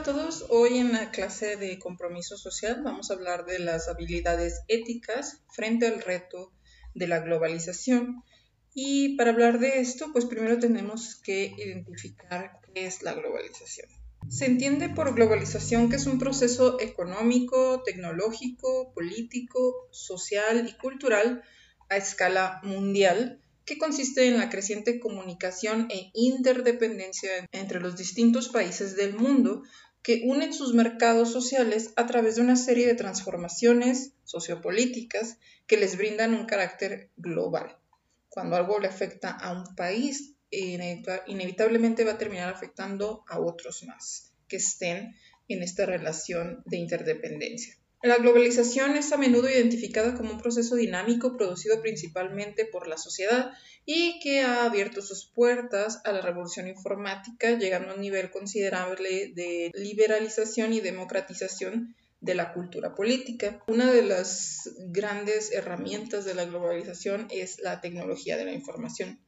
a todos. Hoy en la clase de compromiso social vamos a hablar de las habilidades éticas frente al reto de la globalización. Y para hablar de esto, pues primero tenemos que identificar qué es la globalización. Se entiende por globalización que es un proceso económico, tecnológico, político, social y cultural a escala mundial que consiste en la creciente comunicación e interdependencia entre los distintos países del mundo que unen sus mercados sociales a través de una serie de transformaciones sociopolíticas que les brindan un carácter global. Cuando algo le afecta a un país, inevitablemente va a terminar afectando a otros más que estén en esta relación de interdependencia. La globalización es a menudo identificada como un proceso dinámico producido principalmente por la sociedad y que ha abierto sus puertas a la revolución informática, llegando a un nivel considerable de liberalización y democratización de la cultura política. Una de las grandes herramientas de la globalización es la tecnología de la información.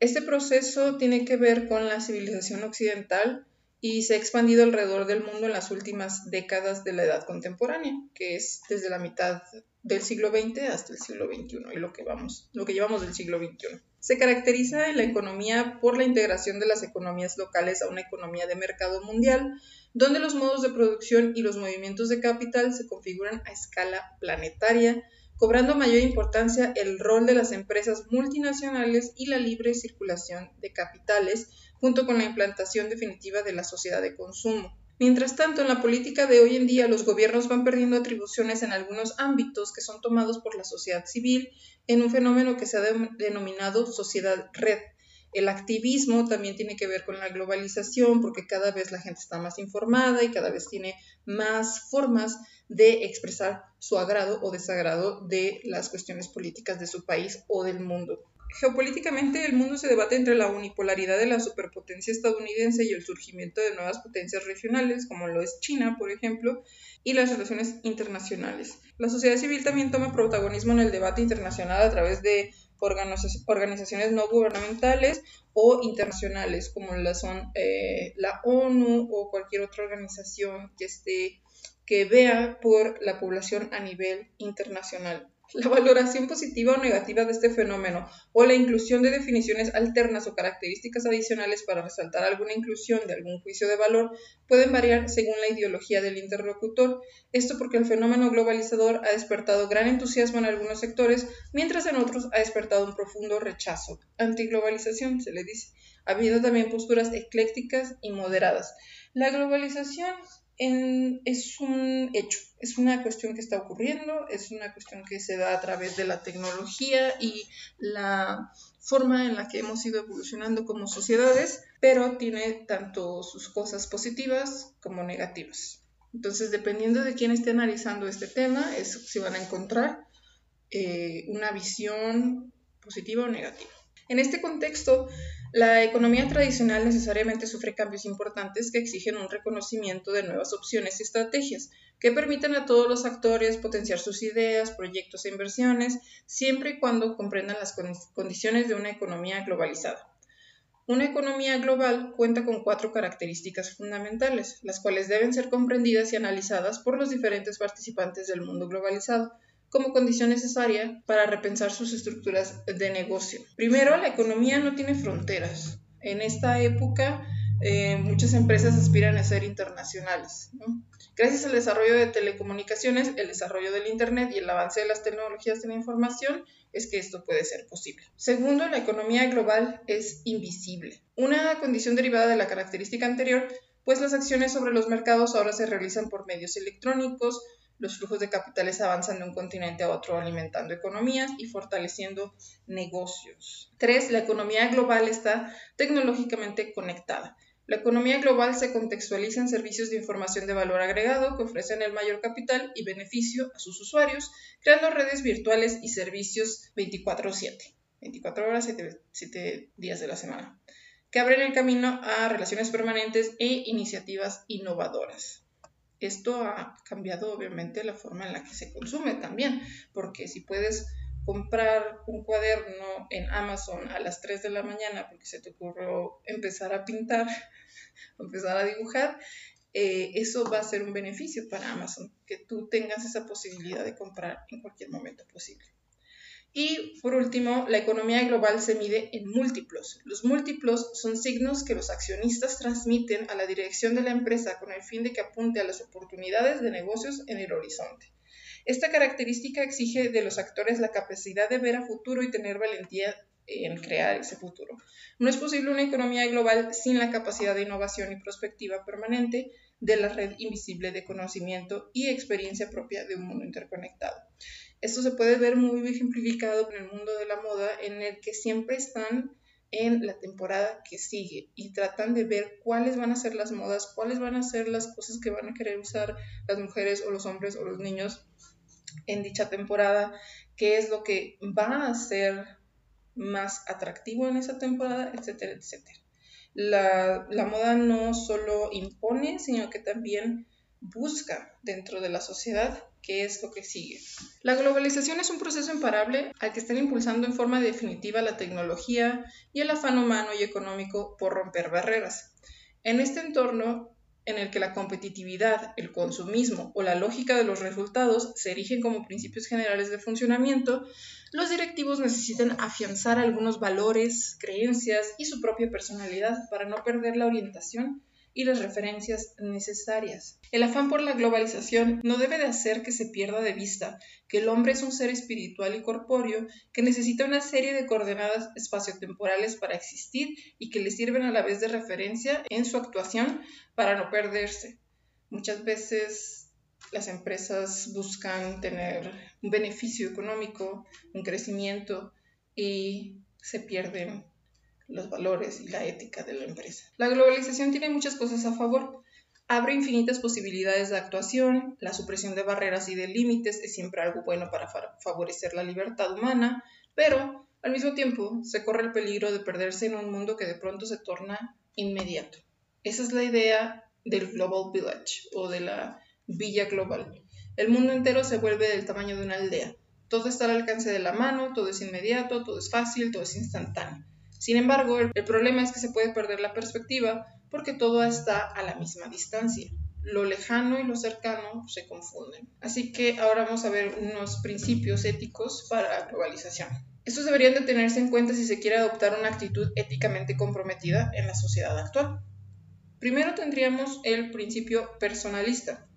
Este proceso tiene que ver con la civilización occidental, y se ha expandido alrededor del mundo en las últimas décadas de la edad contemporánea, que es desde la mitad del siglo XX hasta el siglo XXI y lo que, vamos, lo que llevamos del siglo XXI. Se caracteriza en la economía por la integración de las economías locales a una economía de mercado mundial, donde los modos de producción y los movimientos de capital se configuran a escala planetaria, cobrando mayor importancia el rol de las empresas multinacionales y la libre circulación de capitales, junto con la implantación definitiva de la sociedad de consumo. Mientras tanto, en la política de hoy en día los gobiernos van perdiendo atribuciones en algunos ámbitos que son tomados por la sociedad civil en un fenómeno que se ha denominado sociedad red. El activismo también tiene que ver con la globalización porque cada vez la gente está más informada y cada vez tiene más formas de expresar su agrado o desagrado de las cuestiones políticas de su país o del mundo. Geopolíticamente, el mundo se debate entre la unipolaridad de la superpotencia estadounidense y el surgimiento de nuevas potencias regionales, como lo es China, por ejemplo, y las relaciones internacionales. La sociedad civil también toma protagonismo en el debate internacional a través de organizaciones no gubernamentales o internacionales, como la son eh, la ONU o cualquier otra organización que esté que vea por la población a nivel internacional. La valoración positiva o negativa de este fenómeno o la inclusión de definiciones alternas o características adicionales para resaltar alguna inclusión de algún juicio de valor pueden variar según la ideología del interlocutor. Esto porque el fenómeno globalizador ha despertado gran entusiasmo en algunos sectores, mientras en otros ha despertado un profundo rechazo. Antiglobalización se le dice, habiendo también posturas eclécticas y moderadas. La globalización es un hecho, es una cuestión que está ocurriendo, es una cuestión que se da a través de la tecnología y la forma en la que hemos ido evolucionando como sociedades, pero tiene tanto sus cosas positivas como negativas. Entonces, dependiendo de quién esté analizando este tema, es si van a encontrar eh, una visión positiva o negativa. En este contexto, la economía tradicional necesariamente sufre cambios importantes que exigen un reconocimiento de nuevas opciones y estrategias que permitan a todos los actores potenciar sus ideas, proyectos e inversiones, siempre y cuando comprendan las condiciones de una economía globalizada. Una economía global cuenta con cuatro características fundamentales, las cuales deben ser comprendidas y analizadas por los diferentes participantes del mundo globalizado como condición necesaria para repensar sus estructuras de negocio. Primero, la economía no tiene fronteras. En esta época, eh, muchas empresas aspiran a ser internacionales. Gracias al desarrollo de telecomunicaciones, el desarrollo del Internet y el avance de las tecnologías de la información, es que esto puede ser posible. Segundo, la economía global es invisible. Una condición derivada de la característica anterior, pues las acciones sobre los mercados ahora se realizan por medios electrónicos, los flujos de capitales avanzan de un continente a otro alimentando economías y fortaleciendo negocios. Tres, la economía global está tecnológicamente conectada. La economía global se contextualiza en servicios de información de valor agregado que ofrecen el mayor capital y beneficio a sus usuarios, creando redes virtuales y servicios 24/7, 24 horas, 7, 7 días de la semana, que abren el camino a relaciones permanentes e iniciativas innovadoras. Esto ha cambiado obviamente la forma en la que se consume también, porque si puedes comprar un cuaderno en Amazon a las 3 de la mañana porque se te ocurrió empezar a pintar, empezar a dibujar, eh, eso va a ser un beneficio para Amazon, que tú tengas esa posibilidad de comprar en cualquier momento posible. Y por último, la economía global se mide en múltiplos. Los múltiplos son signos que los accionistas transmiten a la dirección de la empresa con el fin de que apunte a las oportunidades de negocios en el horizonte. Esta característica exige de los actores la capacidad de ver a futuro y tener valentía en crear ese futuro. No es posible una economía global sin la capacidad de innovación y prospectiva permanente de la red invisible de conocimiento y experiencia propia de un mundo interconectado. Esto se puede ver muy ejemplificado en el mundo de la moda, en el que siempre están en la temporada que sigue y tratan de ver cuáles van a ser las modas, cuáles van a ser las cosas que van a querer usar las mujeres o los hombres o los niños en dicha temporada, qué es lo que va a ser más atractivo en esa temporada, etcétera, etcétera. La, la moda no solo impone, sino que también busca dentro de la sociedad qué es lo que sigue. La globalización es un proceso imparable al que están impulsando en forma definitiva la tecnología y el afán humano y económico por romper barreras. En este entorno, en el que la competitividad, el consumismo o la lógica de los resultados se erigen como principios generales de funcionamiento, los directivos necesitan afianzar algunos valores, creencias y su propia personalidad para no perder la orientación y las referencias necesarias. El afán por la globalización no debe de hacer que se pierda de vista que el hombre es un ser espiritual y corpóreo que necesita una serie de coordenadas espaciotemporales para existir y que le sirven a la vez de referencia en su actuación para no perderse. Muchas veces las empresas buscan tener un beneficio económico, un crecimiento y se pierden los valores y la ética de la empresa. La globalización tiene muchas cosas a favor. Abre infinitas posibilidades de actuación, la supresión de barreras y de límites es siempre algo bueno para favorecer la libertad humana, pero al mismo tiempo se corre el peligro de perderse en un mundo que de pronto se torna inmediato. Esa es la idea del Global Village o de la Villa Global. El mundo entero se vuelve del tamaño de una aldea. Todo está al alcance de la mano, todo es inmediato, todo es fácil, todo es instantáneo. Sin embargo, el, problema es que se puede perder la perspectiva porque todo está a la misma distancia. Lo lejano y lo cercano se confunden. Así que ahora vamos a ver unos principios éticos para la globalización. Estos deberían de tenerse en cuenta si se quiere adoptar una actitud éticamente comprometida en la sociedad actual. Primero tendríamos el principio personalista.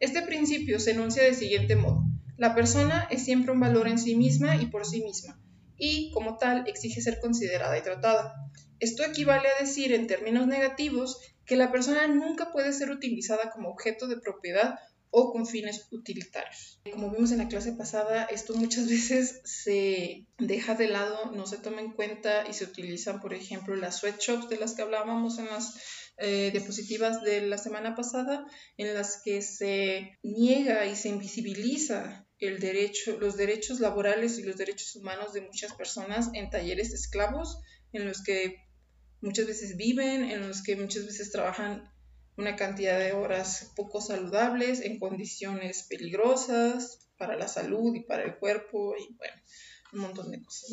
Este principio se enuncia de siguiente modo. La persona es siempre un valor en sí misma y por sí misma y, como tal, exige ser considerada y tratada. Esto equivale a decir, en términos negativos, que la persona nunca puede ser utilizada como objeto de propiedad o con fines utilitarios. Como vimos en la clase pasada, esto muchas veces se deja de lado, no se toma en cuenta y se utilizan, por ejemplo, las sweatshops de las que hablábamos en las eh, diapositivas de la semana pasada, en las que se niega y se invisibiliza los derechos laborales y los derechos humanos de muchas personas en talleres esclavos, en los que muchas veces viven, en los que muchas veces trabajan una cantidad de horas poco saludables, en condiciones peligrosas para la salud y para el cuerpo, y bueno, un montón de cosas.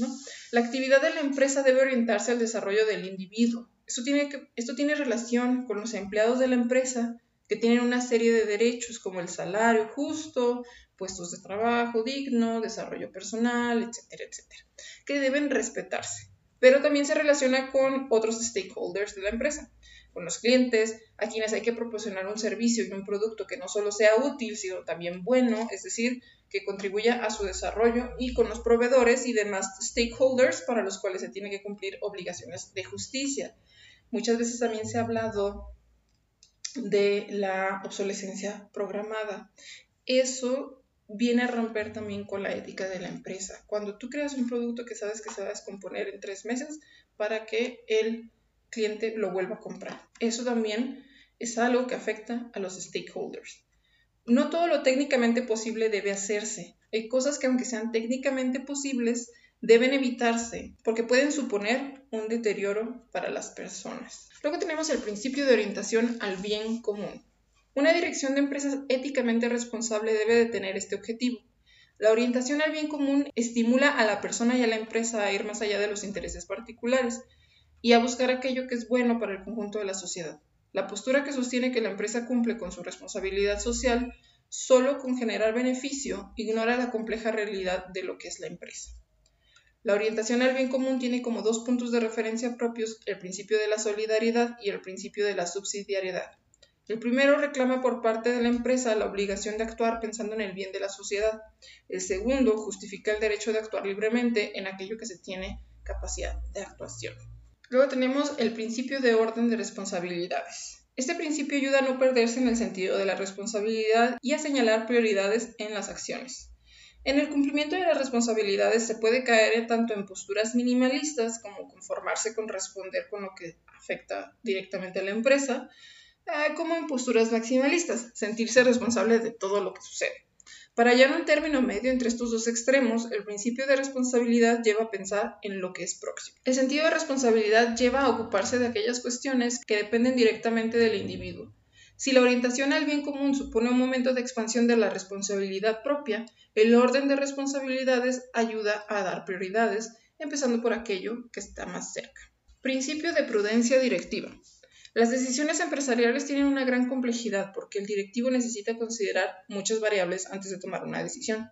La actividad de la empresa debe orientarse al desarrollo del individuo. Esto tiene, esto tiene relación con los empleados de la empresa que tienen una serie de derechos como el salario justo, puestos de trabajo digno, desarrollo personal, etcétera, etcétera, que deben respetarse. Pero también se relaciona con otros stakeholders de la empresa, con los clientes, a quienes hay que proporcionar un servicio y un producto que no solo sea útil, sino también bueno, es decir, que contribuya a su desarrollo, y con los proveedores y demás stakeholders para los cuales se tiene que cumplir obligaciones de justicia. Muchas veces también se ha hablado de la obsolescencia programada. Eso viene a romper también con la ética de la empresa. Cuando tú creas un producto que sabes que se va a descomponer en tres meses para que el cliente lo vuelva a comprar. Eso también es algo que afecta a los stakeholders. No todo lo técnicamente posible debe hacerse. Hay cosas que aunque sean técnicamente posibles, deben evitarse porque pueden suponer un deterioro para las personas. Luego tenemos el principio de orientación al bien común. Una dirección de empresas éticamente responsable debe de tener este objetivo. La orientación al bien común estimula a la persona y a la empresa a ir más allá de los intereses particulares y a buscar aquello que es bueno para el conjunto de la sociedad. la postura que sostiene que la empresa cumple con su responsabilidad social solo con generar beneficio ignora la compleja realidad de lo que es la empresa. La orientación al bien común tiene como dos puntos de referencia propios el principio de la solidaridad y el principio de la subsidiariedad. El primero reclama por parte de la empresa la obligación de actuar pensando en el bien de la sociedad. El segundo justifica el derecho de actuar libremente en aquello que se tiene capacidad de actuación. Luego tenemos el principio de orden de responsabilidades. Este principio ayuda a no perderse en el sentido de la responsabilidad y a señalar prioridades en las acciones. En el cumplimiento de las responsabilidades se puede caer tanto en posturas minimalistas como conformarse con responder con lo que afecta directamente a la empresa, eh, como en posturas maximalistas, sentirse responsable de todo lo que sucede. Para hallar un término medio entre estos dos extremos, el principio de responsabilidad lleva a pensar en lo que es próximo. El sentido de responsabilidad lleva a ocuparse de aquellas cuestiones que dependen directamente del individuo. Si la orientación al bien común supone un momento de expansión de la responsabilidad propia, el orden de responsabilidades ayuda a dar prioridades, empezando por aquello que está más cerca. Principio de prudencia directiva. Las decisiones empresariales tienen una gran complejidad porque el directivo necesita considerar muchas variables antes de tomar una decisión.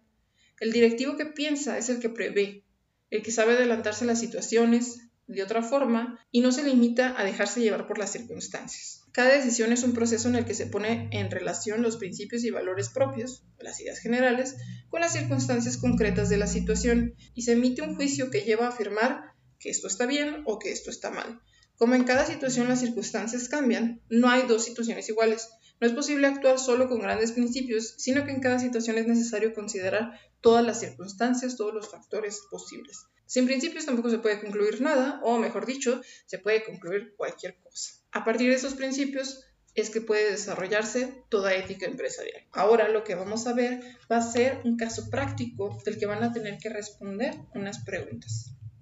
El directivo que piensa es el que prevé, el que sabe adelantarse a las situaciones de otra forma y no se limita a dejarse llevar por las circunstancias. Cada decisión es un proceso en el que se pone en relación los principios y valores propios, las ideas generales, con las circunstancias concretas de la situación y se emite un juicio que lleva a afirmar que esto está bien o que esto está mal, como en cada situación las circunstancias cambian, no hay dos situaciones iguales. No es posible actuar solo con grandes principios, sino que en cada situación es necesario considerar todas las circunstancias, todos los factores posibles. Sin principios tampoco se puede concluir nada, o mejor dicho, se puede concluir cualquier cosa. A partir de esos principios es que puede desarrollarse toda ética empresarial. Ahora lo que vamos a ver va a ser un caso práctico del que van a tener que responder unas preguntas.